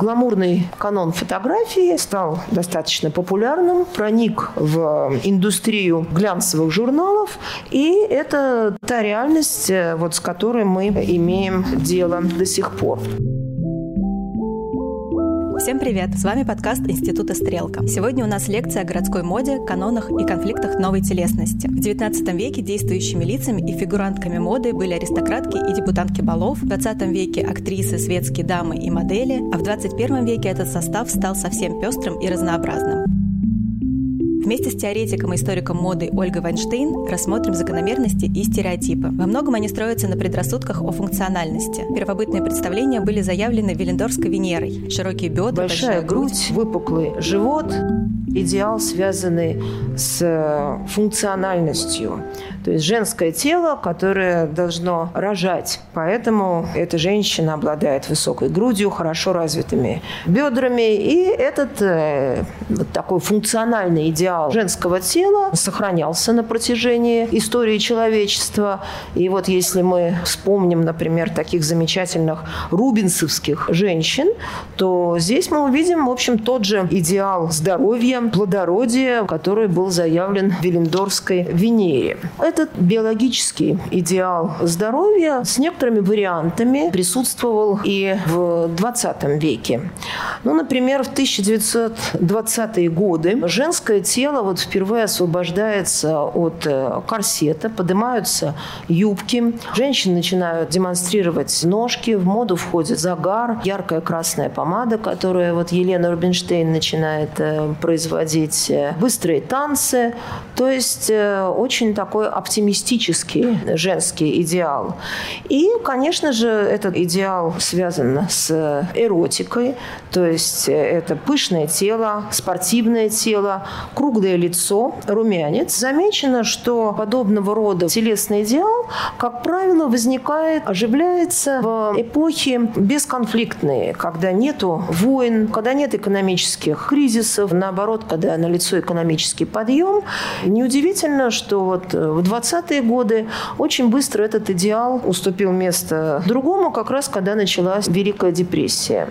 гламурный канон фотографии стал достаточно популярным, проник в индустрию глянцевых журналов, и это та реальность, э, вот с которой мы имеем дело до сих пор. Всем привет! С вами подкаст Института «Стрелка». Сегодня у нас лекция о городской моде, канонах и конфликтах новой телесности. В XIX веке действующими лицами и фигурантками моды были аристократки и депутатки балов, в XX веке актрисы, светские дамы и модели, а в XXI веке этот состав стал совсем пестрым и разнообразным. Вместе с теоретиком и историком моды Ольгой Вайнштейн рассмотрим закономерности и стереотипы. Во многом они строятся на предрассудках о функциональности. Первобытные представления были заявлены Велендорской Венерой. Широкие бедра, большая, большая грудь, грудь, выпуклый живот, идеал, связанный с э, функциональностью. То есть женское тело, которое должно рожать. Поэтому эта женщина обладает высокой грудью, хорошо развитыми бедрами. И этот э, вот такой функциональный идеал женского тела сохранялся на протяжении истории человечества. И вот если мы вспомним, например, таких замечательных рубинсовских женщин, то здесь мы увидим, в общем, тот же идеал здоровья, плодородия, который был заявлен в Велендорской Венере. Этот биологический идеал здоровья с некоторыми вариантами присутствовал и в 20 веке. Ну, например, в 1920-е годы женское тело вот впервые освобождается от э, корсета, поднимаются юбки, женщины начинают демонстрировать ножки, в моду входит загар, яркая красная помада, которую вот Елена Рубинштейн начинает э, производить, э, быстрые танцы, то есть очень такой оптимистический женский идеал. И, конечно же, этот идеал связан с эротикой, то есть это пышное тело, спортивное тело, круглое лицо, румянец. Замечено, что подобного рода телесный идеал, как правило, возникает, оживляется в эпохи бесконфликтные, когда нету войн, когда нет экономических кризисов, наоборот, когда налицо экономический подъем. Неудивительно, что вот в 20-е годы очень быстро этот идеал уступил место другому, как раз когда началась Великая депрессия.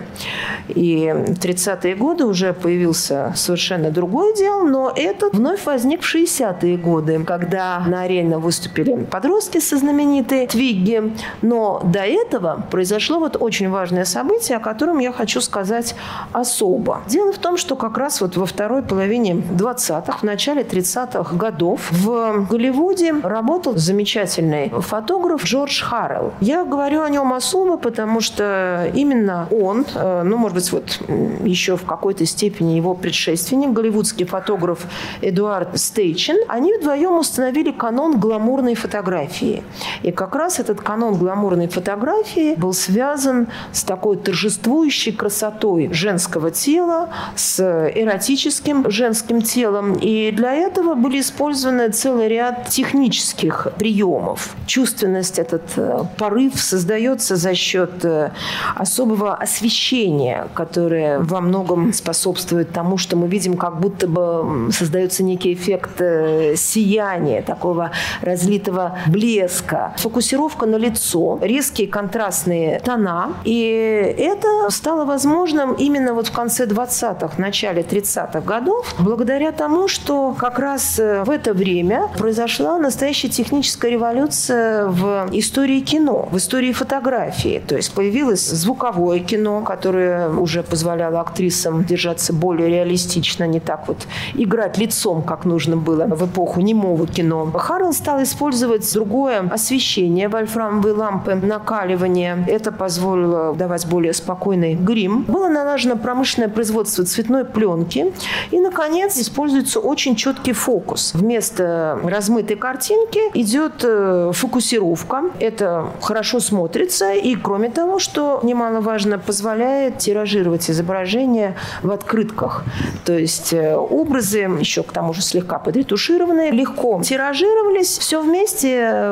И в 30-е годы уже появился совершенно другой идеал, но этот вновь возник в 60-е годы, когда на арене выступили подростки со знаменитой Твигги. Но до этого произошло вот очень важное событие, о котором я хочу сказать особо. Дело в том, что как раз вот во второй половине 20-х, в начале 30-х годов в Голливуде работал замечательный фотограф Джордж Харрелл. Я говорю о нем особо, потому что именно он, э, ну, может быть, вот еще в какой-то степени его предшественник, голливудский фотограф Эдуард Стейчин, они вдвоем установили канон гламурной фотографии. И как раз этот канон гламурной фотографии был связан с такой торжествующей красотой женского тела, с эротическим женским телом. И для этого были использованы целый ряд технических приемов. Чувственность, этот э, порыв создается за счет э, особого освещения, которое во многом способствует тому, что мы видим, как будто бы создается некий эффект э, сияния, такого разлитого блеска. Фокусировка на лицо, резкие контрастные тона. И это стало возможным именно вот в конце 20-х, начале 30-х годов, благодаря тому, что как раз в это время произошла настоящая техническая революция в истории кино, в истории фотографии. То есть появилось звуковое кино, которое уже позволяло актрисам держаться более реалистично, не так вот играть лицом, как нужно было в эпоху немого кино. Харрелл стал использовать другое освещение, вольфрамовые лампы, накаливание. Это позволило давать более спокойный грим. Было налажено промышленное производство цветной пленки. И, наконец, используется очень четкий фокус. Вместо размытой картинки идет э, фокусировка. Это хорошо смотрится. И, кроме того, что немаловажно, позволяет тиражировать изображение в открытках. То есть э, образы, еще к тому же слегка подретушированные, легко тиражировались. Все вместе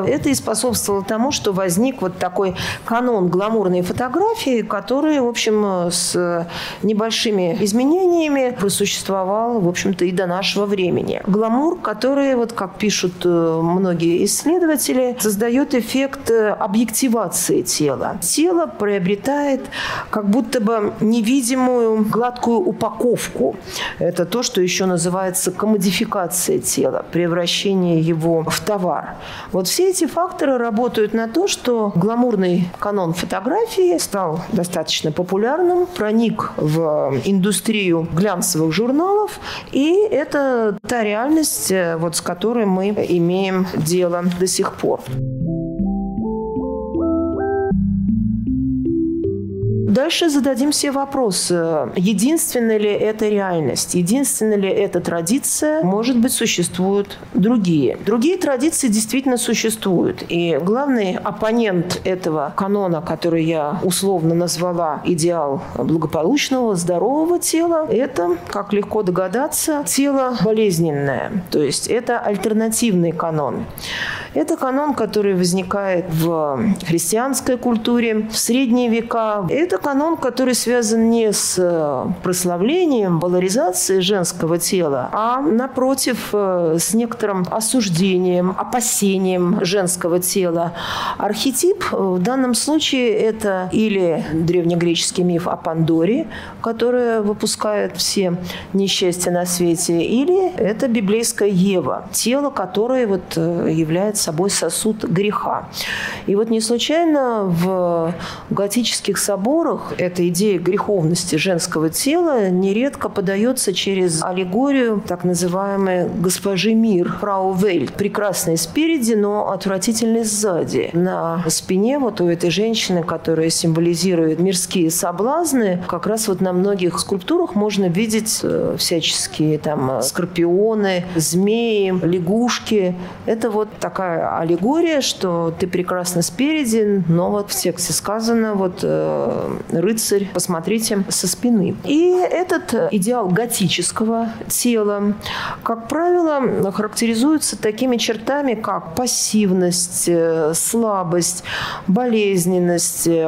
это и способствовало тому, что возник вот такой канон гламурной фотографии, который, в общем, с небольшими изменениями просуществовал, в общем-то, и до нашего времени. Гламур, который, вот как пишут э, многие исследователи, создает эффект э, объективации тела. Тело приобретает как будто бы невидимую гладкую упаковку. Это то, что еще называется комодификация тела, превращение его в товар. Вот все эти факторы работают на то, что гламурный канон фотографии стал достаточно популярным, проник в индустрию глянцевых журналов, и это та реальность, э, вот с которой мы имеем дело до сих пор. Дальше зададим себе вопрос, единственная ли это реальность, единственная ли это традиция, может быть, существуют другие. Другие традиции действительно существуют. И главный оппонент этого канона, который я условно назвала идеал благополучного, здорового тела, это, как легко догадаться, тело болезненное. То есть это альтернативный канон. Это канон, который возникает в христианской культуре, в средние века. Это канон, который связан не с э, прославлением, валоризацией женского тела, а, напротив, э, с некоторым осуждением, опасением женского тела. Архетип в данном случае это или древнегреческий миф о Пандоре, который выпускает все несчастья на свете, или это библейская Ева, тело, которое вот э, является собой сосуд греха. И вот не случайно в готических соборах эта идея греховности женского тела нередко подается через аллегорию так называемой госпожи мир, фрау Вельт, прекрасной спереди, но отвратительной сзади. На спине вот у этой женщины, которая символизирует мирские соблазны, как раз вот на многих скульптурах можно видеть э, всяческие там скорпионы, змеи, лягушки. Это вот такая аллегория, что ты прекрасно спереди, но вот в тексте сказано, вот э, рыцарь, посмотрите, со спины. И этот идеал готического тела, как правило, характеризуется такими чертами, как пассивность, э, слабость, болезненность, э,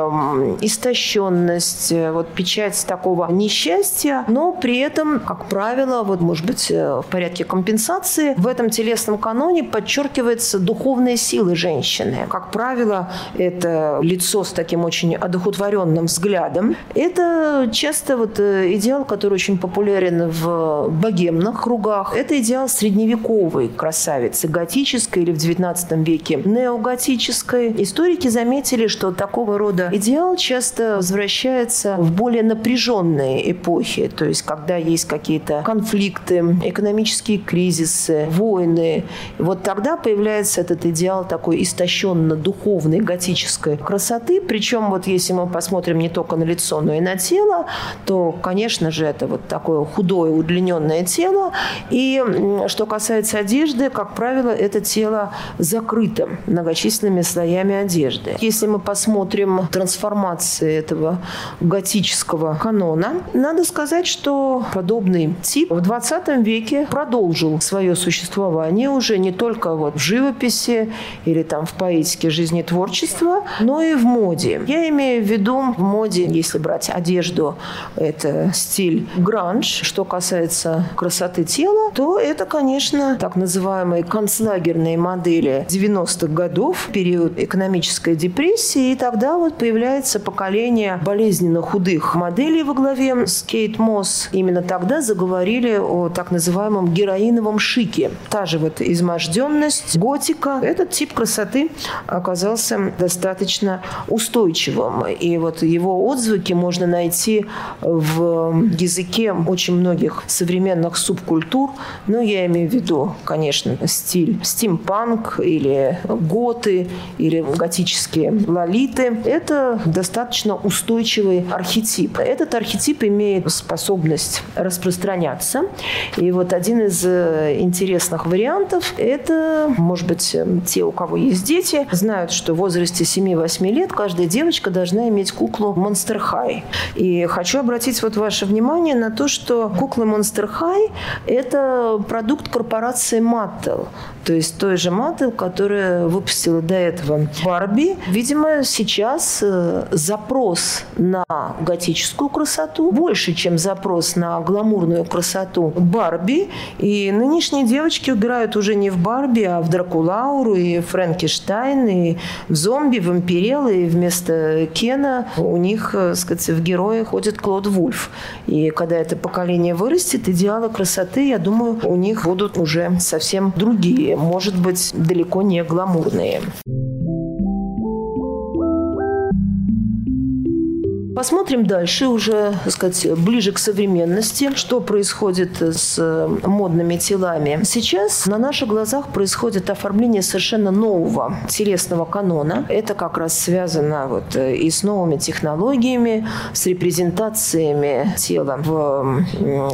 истощенность, э, вот печать такого несчастья, но при этом, как правило, вот может быть в порядке компенсации, в этом телесном каноне подчеркивается духовные силы женщины. Как правило, это лицо с таким очень одухотворенным взглядом. Это часто вот э, идеал, который очень популярен в богемных кругах. Это идеал средневековой красавицы, готической или в XIX веке неоготической. Историки заметили, что такого рода идеал часто возвращается в более напряженные эпохи, то есть когда есть какие-то конфликты, экономические кризисы, войны. Вот тогда появляется этот идеал такой истощенно-духовной готической красоты. Причем вот если мы посмотрим не только на лицо, но и на тело, то, конечно же, это вот такое худое, удлиненное тело. И что касается одежды, как правило, это тело закрыто многочисленными слоями одежды. Если мы посмотрим трансформации этого готического канона, надо сказать, что подобный тип в 20 веке продолжил свое существование уже не только вот в живописи, или там в поэтике жизнетворчества, но и в моде. Я имею в виду в моде, если брать одежду, это стиль гранж. Что касается красоты тела, то это, конечно, так называемые концлагерные модели 90-х годов, период экономической депрессии, и тогда вот появляется поколение болезненно худых моделей во главе с Кейт Мосс. Именно тогда заговорили о так называемом героиновом шике. Та же вот изможденность, готика, этот тип красоты оказался достаточно устойчивым. И вот его отзвуки можно найти в языке очень многих современных субкультур. Но я имею в виду, конечно, стиль стимпанк или готы, или готические лолиты. Это достаточно устойчивый архетип. Этот архетип имеет способность распространяться. И вот один из э, интересных вариантов – это, может быть, эм, те, у кого есть дети, знают, что в возрасте 7-8 лет каждая девочка должна иметь куклу Monster High. И хочу обратить вот ваше внимание на то, что кукла Monster High – это продукт корпорации Mattel. То есть той же Mattel, которая выпустила до этого Барби. Видимо, сейчас э, запрос на готическую красоту больше, чем запрос на гламурную красоту Барби. И нынешние девочки играют уже не в Барби, а в Дракула ауру, и Фрэнкенштайн, и в зомби, вампирел, и вместо Кена у них, так сказать, в герои ходит Клод Вульф. И когда это поколение вырастет, идеалы красоты, я думаю, у них будут уже совсем другие, может быть, далеко не гламурные. Посмотрим дальше, уже, так сказать, ближе к современности, что происходит с модными телами. Сейчас на наших глазах происходит оформление совершенно нового телесного канона. Это как раз связано вот и с новыми технологиями, с репрезентациями тела в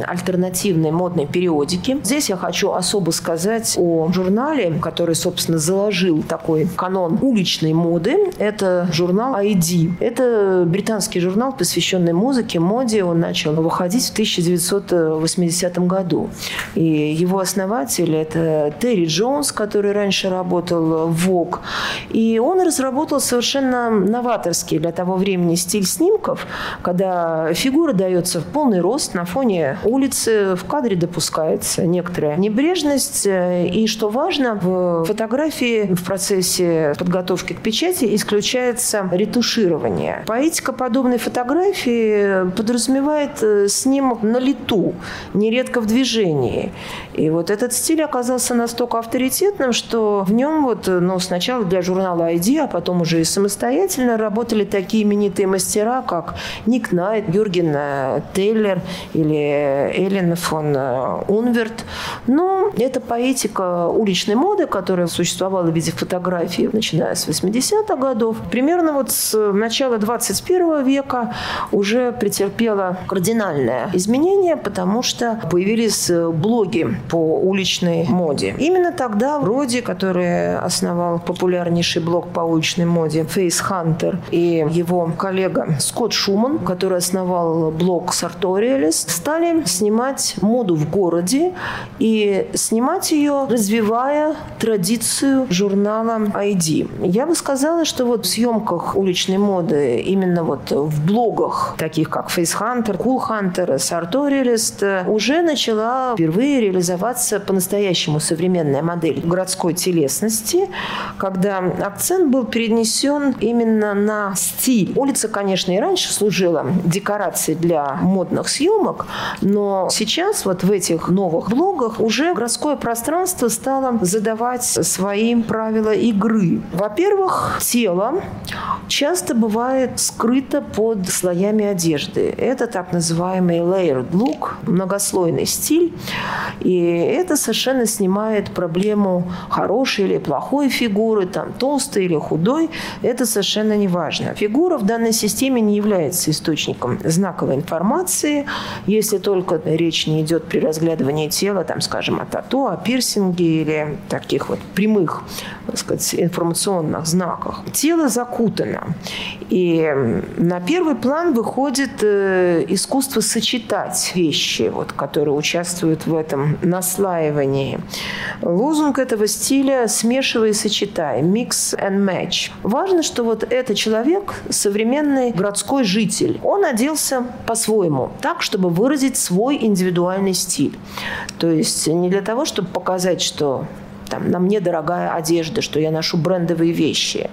альтернативной модной периодике. Здесь я хочу особо сказать о журнале, который, собственно, заложил такой канон уличной моды. Это журнал ID. Это британский журнал, журнал, посвященный музыке, моде. Он начал выходить в 1980 году. И его основатель – это Терри Джонс, который раньше работал в Vogue. И он разработал совершенно новаторский для того времени стиль снимков, когда фигура дается в полный рост на фоне улицы, в кадре допускается некоторая небрежность. И, что важно, в фотографии в процессе подготовки к печати исключается ретуширование. Поэтика подобной фотографии подразумевает э, снимок на лету, нередко в движении. И вот этот стиль оказался настолько авторитетным, что в нем вот, э, ну, сначала для журнала ID, а потом уже и самостоятельно работали такие именитые мастера, как Ник Найт, Юрген э, Тейлер или Эллен фон Унверт. Но это поэтика уличной моды, которая существовала в виде фотографий, начиная с 80-х годов. Примерно вот с начала 21 века эпоха уже претерпела кардинальное изменение, потому что появились блоги по уличной моде. Именно тогда Роди, который основал популярнейший блог по уличной моде Face Hunter, и его коллега Скотт Шуман, который основал блог Sartorialist, стали снимать моду в городе и снимать ее, развивая традицию журнала ID. Я бы сказала, что вот в съемках уличной моды именно вот в блогах, таких как FaceHunter, CoolHunter, Sartorialist, уже начала впервые реализоваться по-настоящему современная модель городской телесности, когда акцент был перенесен именно на стиль. Улица, конечно, и раньше служила декорацией для модных съемок, но сейчас вот в этих новых блогах уже городское пространство стало задавать свои правила игры. Во-первых, тело часто бывает скрыто под под слоями одежды. Это так называемый layered look, многослойный стиль. И это совершенно снимает проблему хорошей или плохой фигуры, там, толстой или худой. Это совершенно не важно. Фигура в данной системе не является источником знаковой информации, если только речь не идет при разглядывании тела, там, скажем, о тату, о пирсинге или таких вот прямых, так сказать, информационных знаках. Тело закутано. И на первый первый план выходит э, искусство сочетать вещи, вот, которые участвуют в этом наслаивании. Лозунг этого стиля «смешивай и сочетай» – «mix and match». Важно, что вот этот человек, современный городской житель, он оделся по-своему, так, чтобы выразить свой индивидуальный стиль. То есть не для того, чтобы показать, что там, на мне дорогая одежда, что я ношу брендовые вещи,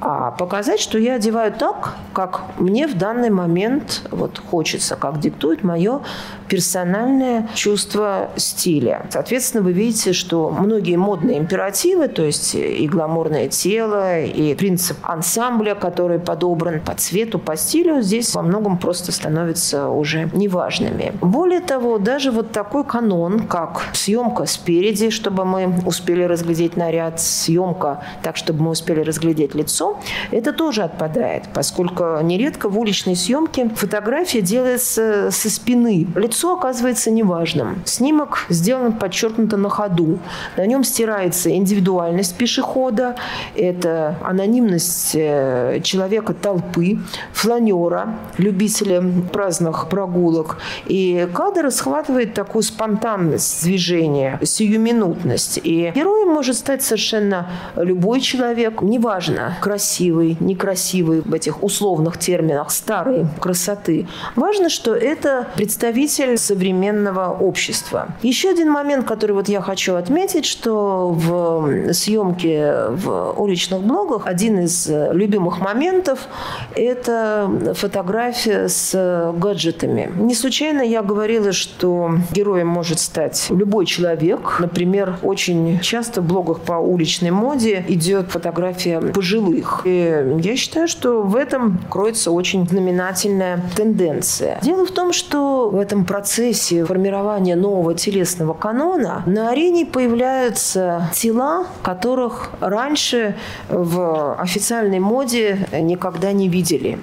а показать, что я одеваю так, как мне в данный момент вот хочется, как диктует мое персональное чувство стиля. Соответственно, вы видите, что многие модные императивы, то есть и гламурное тело, и принцип ансамбля, который подобран по цвету, по стилю, здесь во многом просто становятся уже неважными. Более того, даже вот такой канон, как съемка спереди, чтобы мы успели разглядеть наряд, съемка так, чтобы мы успели разглядеть лицо, это тоже отпадает, поскольку нередко в уличной съемке фотография делается со спины. Лицо оказывается неважным. Снимок сделан подчеркнуто на ходу. На нем стирается индивидуальность пешехода, это анонимность э, человека толпы, фланера, любителя праздных прогулок. И кадр схватывает такую спонтанность движения, сиюминутность. И героем может стать совершенно любой человек, неважно, красивый красивой, некрасивой в этих условных терминах старой красоты. Важно, что это представитель современного общества. Еще один момент, который вот я хочу отметить, что в съемке в уличных блогах один из любимых моментов – это фотография с гаджетами. Не случайно я говорила, что героем может стать любой человек. Например, очень часто в блогах по уличной моде идет фотография пожилых. И я считаю, что в этом кроется очень знаменательная тенденция. Дело в том, что в этом процессе формирования нового телесного канона на арене появляются тела, которых раньше в официальной моде никогда не видели.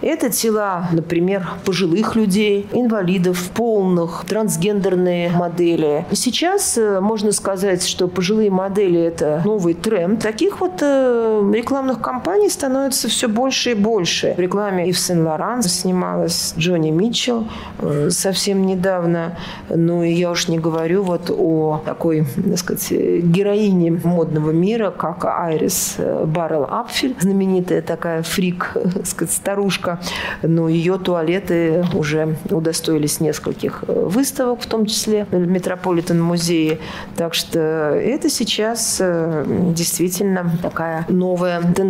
Это тела, например, пожилых людей, инвалидов, полных, трансгендерные модели. Сейчас э, можно сказать, что пожилые модели – это новый тренд. Таких вот э, рекламных кампаний становится все больше и больше. В рекламе Ив Сен-Лоран снималась Джонни Митчелл э, совсем недавно. Ну и я уж не говорю вот о такой, так сказать, героине модного мира, как Айрис Баррел Апфель, знаменитая такая фрик, так сказать, старушка. Но ее туалеты уже удостоились нескольких выставок, в том числе в Метрополитен музее. Так что это сейчас э, действительно такая новая тенденция.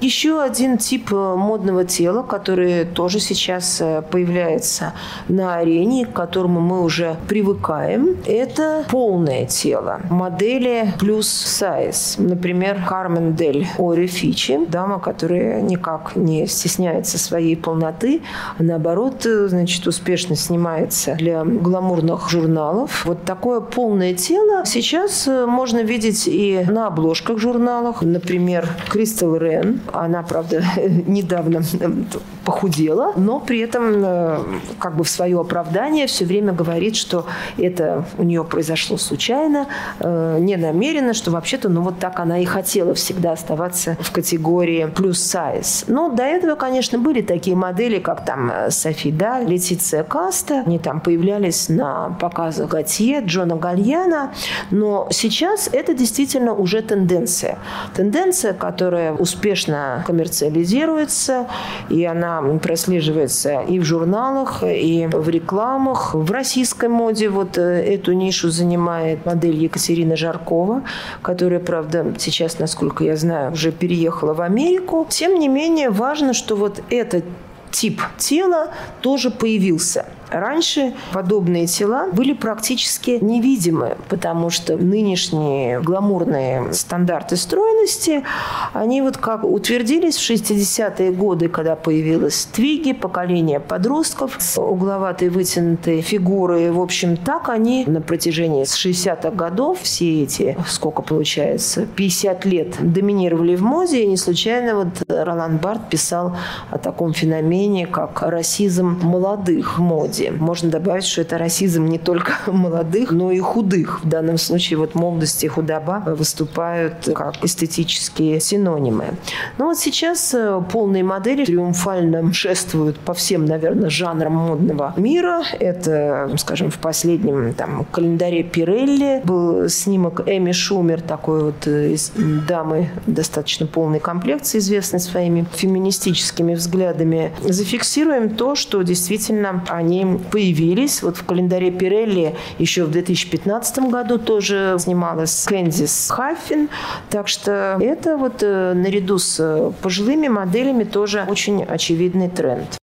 Еще один тип э, модного тела, который тоже сейчас э, появляется на арене, к которому мы уже привыкаем, это полное тело. Модели плюс сайз. Например, Кармен Дель Ори Фичи, дама, которая никак не стесняется своей полноты, а наоборот, значит, успешно снимается для гламурных журналов. Вот такое полное тело сейчас можно видеть и на обложках журналах. Например, Кристал Рен. Она, правда, недавно похудела, но при этом э, как бы в свое оправдание все время говорит, что это у нее произошло случайно, э, не намеренно, что вообще-то, ну вот так она и хотела всегда оставаться в категории плюс сайз. Но до этого, конечно, были такие модели, как там э, Софи Даль, Летиция Каста. Они там появлялись на показах Готье, Джона Гальяна. Но сейчас это действительно уже тенденция. Тенденция, которая успешно коммерциализируется, и она прослеживается и в журналах, и в рекламах. В российской моде вот э, эту нишу занимает модель Екатерина Жаркова, которая, правда, сейчас, насколько я знаю, уже переехала в Америку. Тем не менее, важно, что вот этот тип тела тоже появился – Раньше подобные тела были практически невидимы, потому что нынешние гламурные стандарты стройности, они вот как утвердились в 60-е годы, когда появилась твиги, поколение подростков с угловатой вытянутой фигурой. В общем, так они на протяжении 60-х годов, все эти, сколько получается, 50 лет доминировали в моде, и не случайно вот Ролан Барт писал о таком феномене, как расизм молодых в моде молодости. Можно добавить, что это расизм не только молодых, но и худых. В данном случае вот молодость и худоба выступают как эстетические синонимы. Но вот сейчас э, полные модели триумфально шествуют по всем, наверное, жанрам модного мира. Это, скажем, в последнем там, календаре Пирелли был снимок Эми Шумер, такой вот э, из дамы достаточно полной комплекции, известной своими феминистическими взглядами. Зафиксируем то, что действительно они появились. Вот в календаре Пирелли еще в 2015 году тоже снималась Кэндис Хаффин. Так что это вот э, наряду с э, пожилыми моделями тоже очень очевидный тренд.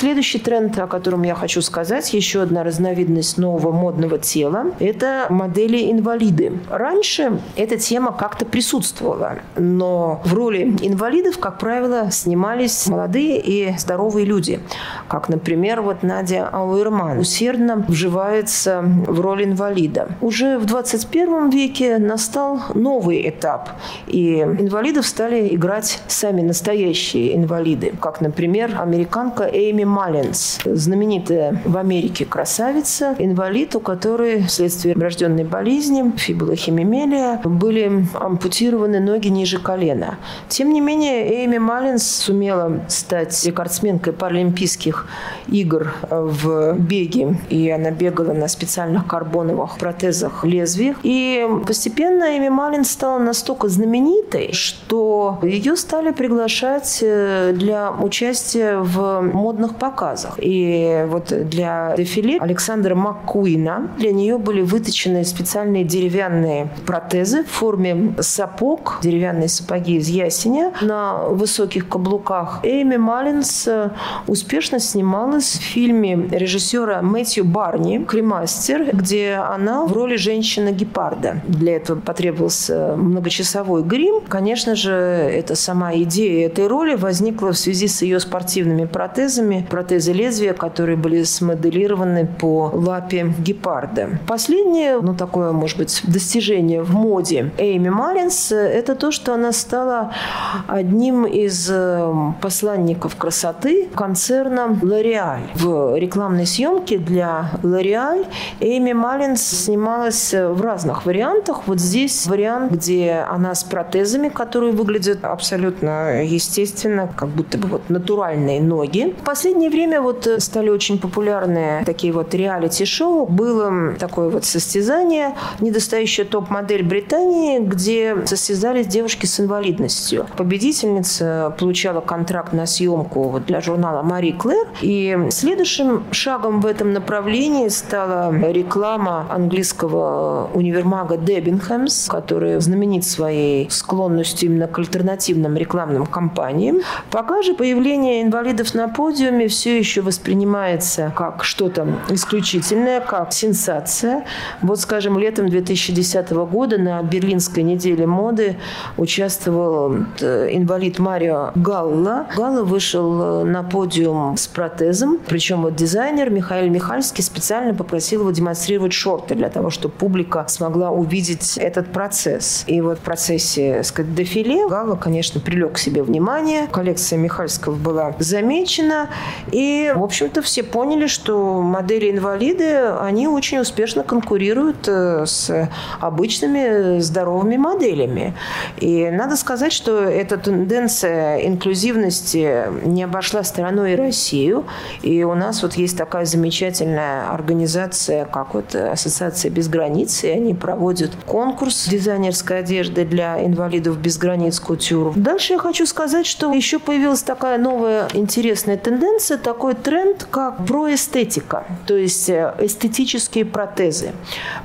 Следующий тренд, о котором я хочу сказать, еще одна разновидность нового модного тела – это модели-инвалиды. Раньше эта тема как-то присутствовала, но в роли инвалидов, как правило, снимались молодые и здоровые люди, как, например, вот Надя Ауэрман усердно вживается в роль инвалида. Уже в 21 веке настал новый этап, и инвалидов стали играть сами настоящие инвалиды, как, например, американка Эйми Маллинс, знаменитая в Америке красавица, инвалид, у которой вследствие врожденной болезни, фибулохимемелия, были ампутированы ноги ниже колена. Тем не менее, Эйми Маллинс сумела стать рекордсменкой Паралимпийских игр в беге, и она бегала на специальных карбоновых протезах лезвиях. И постепенно Эми Маллинс стала настолько знаменитой, что ее стали приглашать э, для участия в модных показах. И вот для дефиле Александра Маккуина для нее были выточены специальные деревянные протезы в форме сапог, деревянные сапоги из ясеня на высоких каблуках. Эми Маллинс э, успешно снималась в фильме режиссера Мэтью Барни «Кремастер», где она в роли женщины-гепарда. Для этого потребовался многочасовой грим. Конечно же, эта сама идея этой роли возникла в связи с ее спортивными протезами, протезы лезвия, которые были смоделированы по лапе гепарда. Последнее, ну такое, может быть, достижение в моде Эйми Маллинс – это то, что она стала одним из э, посланников красоты концерна L'Oreal. В рекламной съемке для L'Oreal Эйми Маллинс снималась в разных вариантах. Вот здесь вариант, где она с протезами, которые выглядят абсолютно естественно, как будто бы вот натуральные ноги. В последнее время вот стали очень популярны такие вот реалити-шоу. Было такое вот состязание «Недостающая топ-модель Британии», где состязались девушки с инвалидностью. Победительница получала контракт на съемку вот для журнала «Мари Клэр». И следующим шагом в этом направлении стала реклама английского универмага Деббингхэмс, который знаменит своей склонностью именно к альтернативным рекламным кампаниям. Пока же появление инвалидов на подиуме все еще воспринимается как что-то исключительное, как сенсация. Вот, скажем, летом 2010 года на Берлинской неделе моды участвовал э, инвалид Марио Галла. Галла вышел э, на подиум с протезом, причем вот дизайнер Михаил Михальский специально попросил его демонстрировать шорты для того, чтобы публика смогла увидеть этот процесс. И вот в процессе сказать, дефиле Галла, конечно, привлек к себе внимание. Коллекция Михальского была замечена. И, в общем-то, все поняли, что модели-инвалиды, они очень успешно конкурируют э, с обычными здоровыми моделями. И надо сказать, что эта тенденция инклюзивности не обошла стороной и Россию. И у нас вот есть такая замечательная организация, как вот Ассоциация без границ, и они проводят конкурс дизайнерской одежды для инвалидов без границ кутюр. Дальше я хочу сказать, что еще появилась такая новая интересная тенденция, такой тренд, как проэстетика, то есть э, эстетические протезы.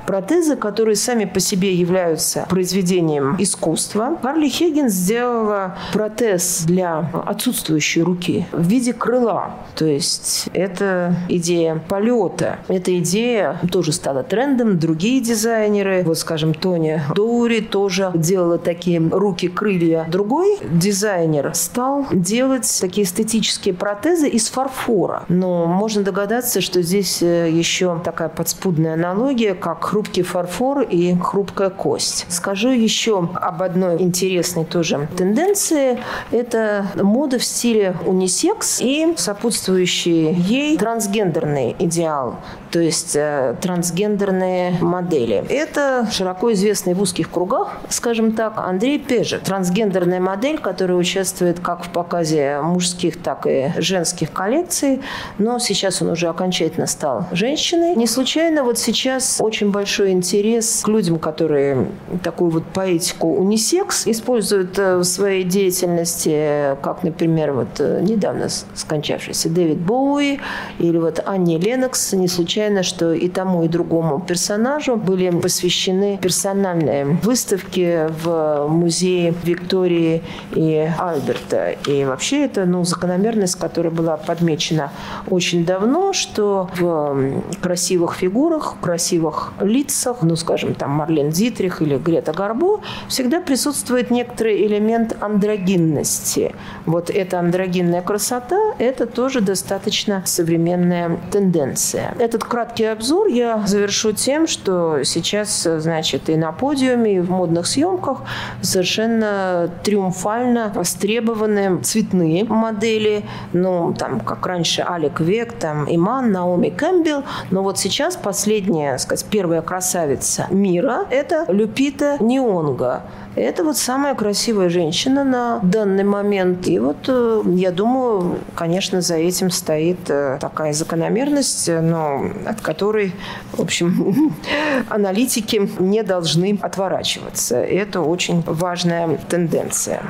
Протезы, которые сами по себе являются произведением искусства. Карли Хейген сделала протез для отсутствующей руки в виде крыла. То есть это идея полета. Эта идея тоже стала трендом. Другие дизайнеры, вот скажем, Тони Доури тоже делала такие руки-крылья. Другой дизайнер стал делать такие эстетические протезы из фарфора. Но можно догадаться, что здесь э, еще такая подспудная аналогия, как хрупкий фарфор и хрупкая кость. Скажу еще об одной интересной тоже тенденции. Это мода в стиле унисекс и сопутствующий ей трансгендерный идеал то есть э, трансгендерные модели. Это широко известный в узких кругах, скажем так, Андрей Пежик. Трансгендерная модель, которая участвует как в показе мужских, так и женских коллекций, но сейчас он уже окончательно стал женщиной. Не случайно вот сейчас очень большой интерес к людям, которые такую вот поэтику унисекс используют э, в своей деятельности, как, например, вот э, недавно скончавшийся Дэвид Боуи или вот Анни Ленокс. Не случайно случайно, что и тому, и другому персонажу были посвящены персональные выставки в музее Виктории и Альберта. И вообще это ну, закономерность, которая была подмечена очень давно, что в красивых фигурах, красивых лицах, ну, скажем, там Марлен Дитрих или Грета Гарбо, всегда присутствует некоторый элемент андрогинности. Вот эта андрогинная красота – это тоже достаточно современная тенденция. Этот краткий обзор я завершу тем, что сейчас, значит, и на подиуме, и в модных съемках совершенно триумфально востребованы цветные модели. Ну, там как раньше Алек Век, там, Иман, Наоми Кэмпбелл. Но вот сейчас последняя, сказать, первая красавица мира – это Люпита Нионга. Это вот самая красивая женщина на данный момент. И вот э, я думаю, конечно, за этим стоит э, такая закономерность, но от которой, в общем, аналитики не должны отворачиваться. Это очень важная тенденция.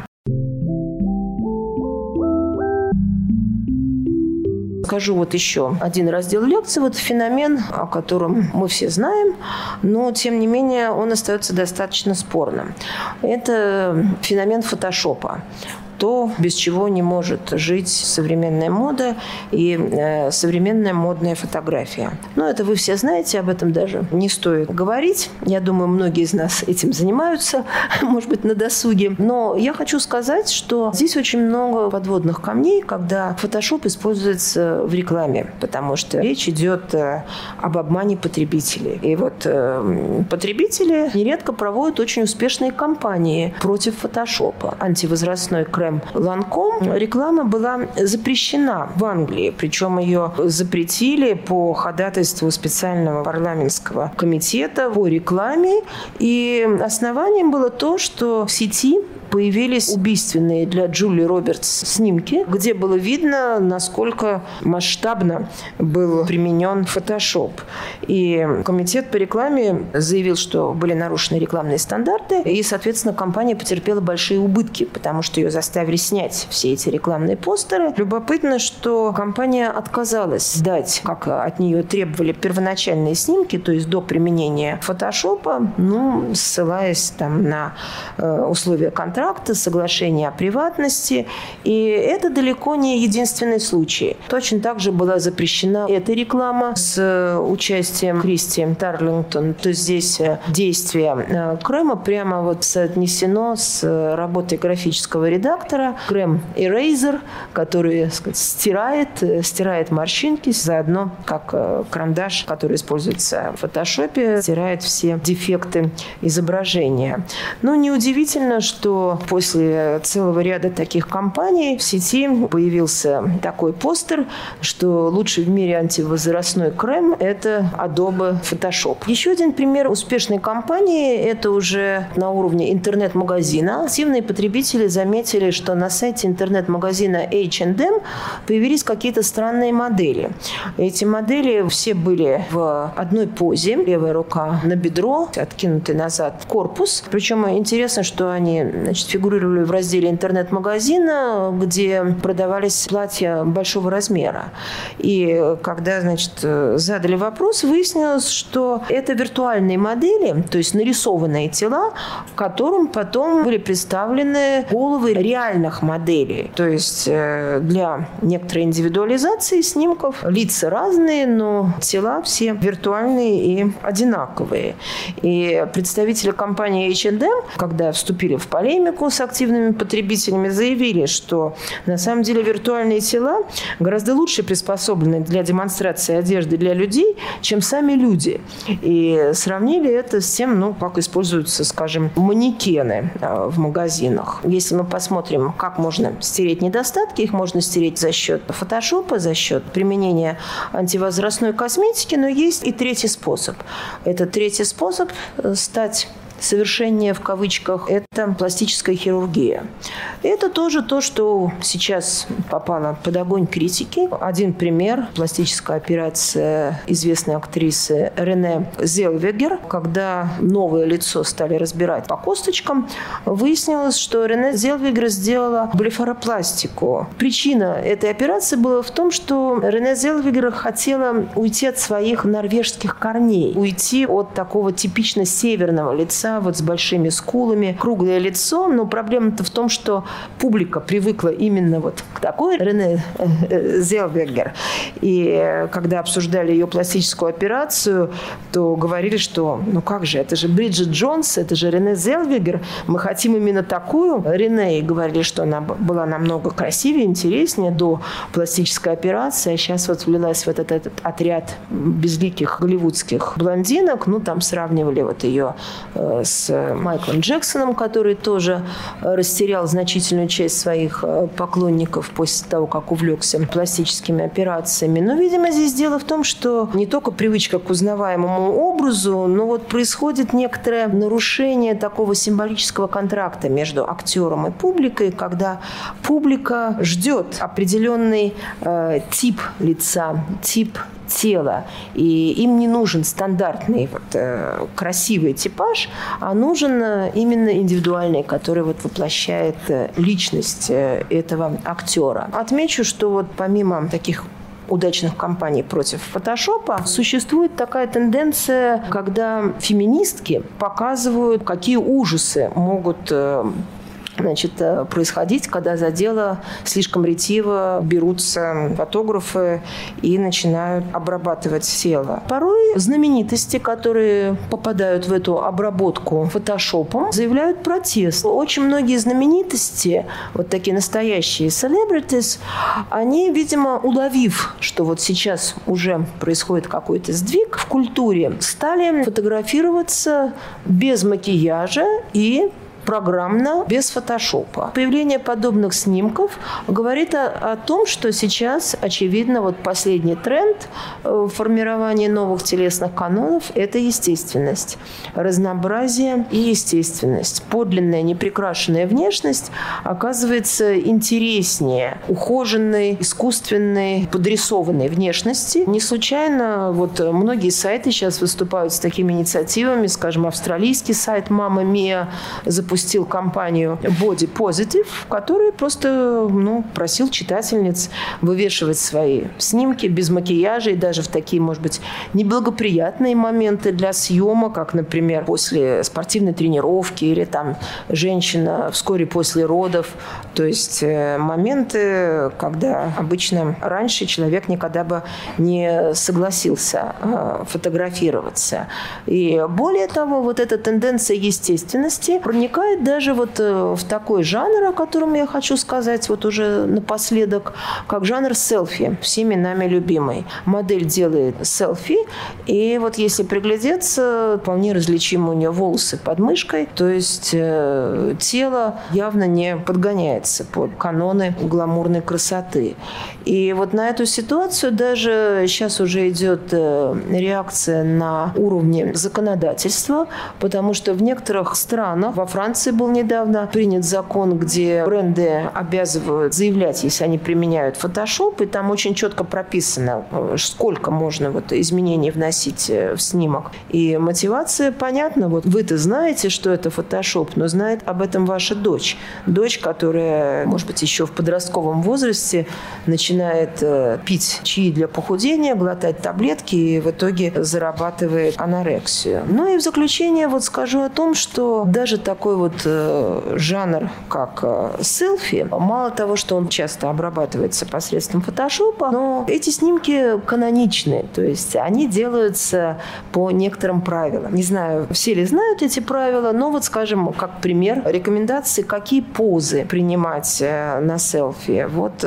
Скажу вот еще один раздел лекции, вот феномен, о котором мы все знаем, но тем не менее он остается достаточно спорным. Это феномен фотошопа то, без чего не может жить современная мода и э, современная модная фотография. Но это вы все знаете, об этом даже не стоит говорить. Я думаю, многие из нас этим занимаются, может быть, на досуге. Но я хочу сказать, что здесь очень много подводных камней, когда фотошоп используется в рекламе, потому что речь идет э, об обмане потребителей. И вот э, потребители нередко проводят очень успешные кампании против фотошопа. Антивозрастной крем крем Ланком, реклама была запрещена в Англии. Причем ее запретили по ходатайству специального парламентского комитета по рекламе. И основанием было то, что в сети появились убийственные для Джули Робертс снимки, где было видно, насколько масштабно был применен фотошоп. И комитет по рекламе заявил, что были нарушены рекламные стандарты, и, соответственно, компания потерпела большие убытки, потому что ее заставили снять все эти рекламные постеры. Любопытно, что компания отказалась дать, как от нее требовали, первоначальные снимки, то есть до применения фотошопа, ну, ссылаясь там на э, условия контракта контракта, соглашения о приватности. И это далеко не единственный случай. Точно так же была запрещена эта реклама с э, участием Кристи Тарлингтон. То есть здесь э, действие э, Крема прямо вот соотнесено с работой графического редактора. Крем Eraser, который сказать, стирает, стирает морщинки, заодно как карандаш, который используется в фотошопе, стирает все дефекты изображения. Но неудивительно, что после целого ряда таких компаний в сети появился такой постер, что лучший в мире антивозрастной крем – это Adobe Photoshop. Еще один пример успешной компании – это уже на уровне интернет-магазина. Активные потребители заметили, что на сайте интернет-магазина H&M появились какие-то странные модели. Эти модели все были в одной позе. Левая рука на бедро, откинутый назад корпус. Причем интересно, что они значит, фигурировали в разделе интернет-магазина, где продавались платья большого размера. И когда, значит, задали вопрос, выяснилось, что это виртуальные модели, то есть нарисованные тела, которым потом были представлены головы реальных моделей. То есть э, для некоторой индивидуализации снимков лица разные, но тела все виртуальные и одинаковые. И представители компании H&M, когда вступили в полемику, полемику с активными потребителями, заявили, что на самом деле виртуальные тела гораздо лучше приспособлены для демонстрации одежды для людей, чем сами люди. И сравнили это с тем, ну, как используются, скажем, манекены а, в магазинах. Если мы посмотрим, как можно стереть недостатки, их можно стереть за счет фотошопа, за счет применения антивозрастной косметики, но есть и третий способ. Это третий способ стать совершеннее в кавычках, это пластическая хирургия. Это тоже то, что сейчас попало под огонь критики. Один пример – пластическая операция известной актрисы Рене Зелвегер. Когда новое лицо стали разбирать по косточкам, выяснилось, что Рене Зелвегер сделала блефаропластику. Причина этой операции была в том, что Рене Зелвегер хотела уйти от своих норвежских корней, уйти от такого типично северного лица, лица, вот с большими скулами, круглое лицо, но проблема-то в том, что публика привыкла именно вот к такой Рене э, э, Зелбергер. И э, когда обсуждали ее пластическую операцию, то говорили, что ну как же, это же Бриджит Джонс, это же Рене Зелбергер, мы хотим именно такую. Рене и говорили, что она была намного красивее, интереснее до пластической операции, а сейчас вот влилась в этот, этот отряд безликих голливудских блондинок, ну там сравнивали вот ее было с Майклом Джексоном, который тоже растерял значительную часть своих поклонников после того, как увлекся пластическими операциями. Но, видимо, здесь дело в том, что не только привычка к узнаваемому образу, но вот происходит некоторое нарушение такого символического контракта между актером и публикой, когда публика ждет определенный э, тип лица, тип тела. И им не нужен стандартный вот, э, красивый типаж, а нужен э, именно индивидуальный, который вот воплощает э, личность э, этого актера. Отмечу, что вот помимо таких удачных кампаний против фотошопа, существует такая тенденция, когда феминистки показывают, какие ужасы могут э, значит, э, происходить, когда за дело слишком ретиво берутся фотографы и начинают обрабатывать тело. Порой знаменитости, которые попадают в эту обработку фотошопом, заявляют протест. Очень многие знаменитости, вот такие настоящие celebrities, они, видимо, уловив, что вот сейчас уже происходит какой-то сдвиг в культуре, стали фотографироваться без макияжа и программно, без фотошопа. Появление подобных снимков говорит о, о том, что сейчас, очевидно, вот последний тренд э, формировании новых телесных канонов – это естественность. Разнообразие и естественность. Подлинная, неприкрашенная внешность оказывается интереснее ухоженной, искусственной, подрисованной внешности. Не случайно вот многие сайты сейчас выступают с такими инициативами, скажем, австралийский сайт «Мама Мия» запустил запустил кампанию Body Positive, который просто ну, просил читательниц вывешивать свои снимки без макияжа и даже в такие, может быть, неблагоприятные моменты для съема, как, например, после спортивной тренировки или там женщина вскоре после родов. То есть э, моменты, когда обычно раньше человек никогда бы не согласился э, фотографироваться. И более того, вот эта тенденция естественности проникает бывает даже вот э, в такой жанр, о котором я хочу сказать вот уже напоследок, как жанр селфи, всеми нами любимый. Модель делает селфи, и вот если приглядеться, вполне различимы у нее волосы под мышкой, то есть э, тело явно не подгоняется под каноны гламурной красоты. И вот на эту ситуацию даже сейчас уже идет э, реакция на уровне законодательства, потому что в некоторых странах, во Франции был недавно принят закон, где бренды обязывают заявлять, если они применяют фотошоп, и там очень четко прописано, э, сколько можно вот изменений вносить э, в снимок. И мотивация понятна. Вот вы-то знаете, что это фотошоп, но знает об этом ваша дочь. Дочь, которая, может быть, еще в подростковом возрасте начинает начинает э, пить чаи для похудения, глотать таблетки и в итоге зарабатывает анорексию. Ну и в заключение вот скажу о том, что даже такой вот э, жанр, как э, селфи, мало того, что он часто обрабатывается посредством фотошопа, но эти снимки каноничны, то есть они делаются по некоторым правилам. Не знаю, все ли знают эти правила, но вот, скажем, как пример, рекомендации, какие позы принимать на селфи. Вот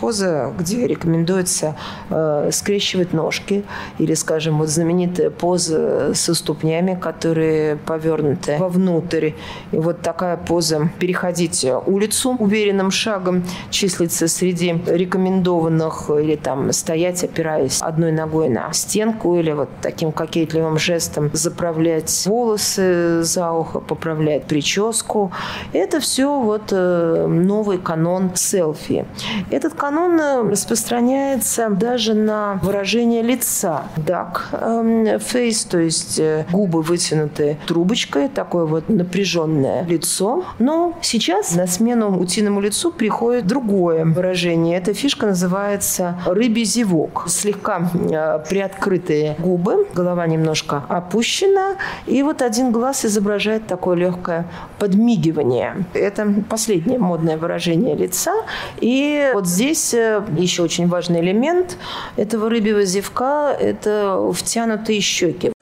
поза где рекомендуется э, скрещивать ножки или, скажем, вот знаменитая поза со ступнями, которые повернуты вовнутрь. И вот такая поза переходить улицу уверенным шагом числится среди рекомендованных или там стоять, опираясь одной ногой на стенку или вот таким кокетливым жестом заправлять волосы за ухо, поправлять прическу. Это все вот э, новый канон селфи. Этот канон э, распространяется даже на выражение лица. Duck эм, face, то есть э, губы вытянуты трубочкой, такое вот напряженное лицо. Но сейчас на смену утиному лицу приходит другое выражение. Эта фишка называется рыбий зевок. Слегка э, приоткрытые губы, голова немножко опущена, и вот один глаз изображает такое легкое подмигивание. Это последнее модное выражение лица. И вот здесь э, еще очень важный элемент этого рыбьего зевка – это втянутые щеки.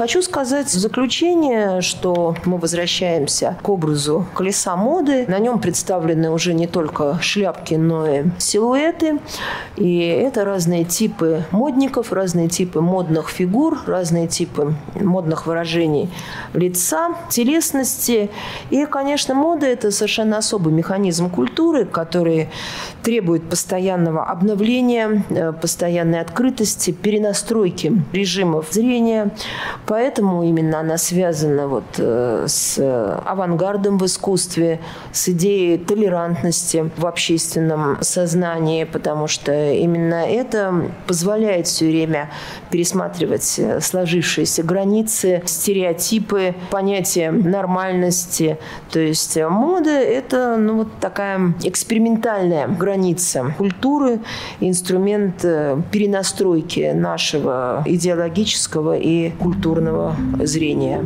Хочу сказать в заключение, что мы возвращаемся к образу колеса моды. На нем представлены уже не только шляпки, но и силуэты. И это разные типы модников, разные типы модных фигур, разные типы модных выражений лица, телесности. И, конечно, мода – это совершенно особый механизм культуры, который требует постоянного обновления, э, постоянной открытости, перенастройки режимов зрения. Поэтому именно она связана вот э, с авангардом в искусстве, с идеей толерантности в общественном сознании, потому что именно это позволяет все время пересматривать э, сложившиеся границы, стереотипы, понятие нормальности. То есть мода – это ну, вот такая экспериментальная граница культуры, инструмент э, перенастройки нашего идеологического и культурного зрения.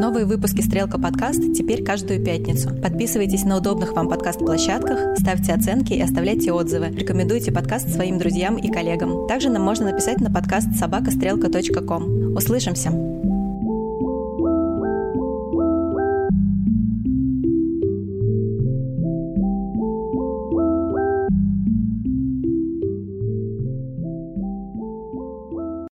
Новые выпуски «Стрелка подкаст» теперь каждую пятницу. Подписывайтесь на удобных вам подкаст-площадках, ставьте оценки и оставляйте отзывы. Рекомендуйте подкаст своим друзьям и коллегам. Также нам можно написать на подкаст собакастрелка.ком. Услышимся!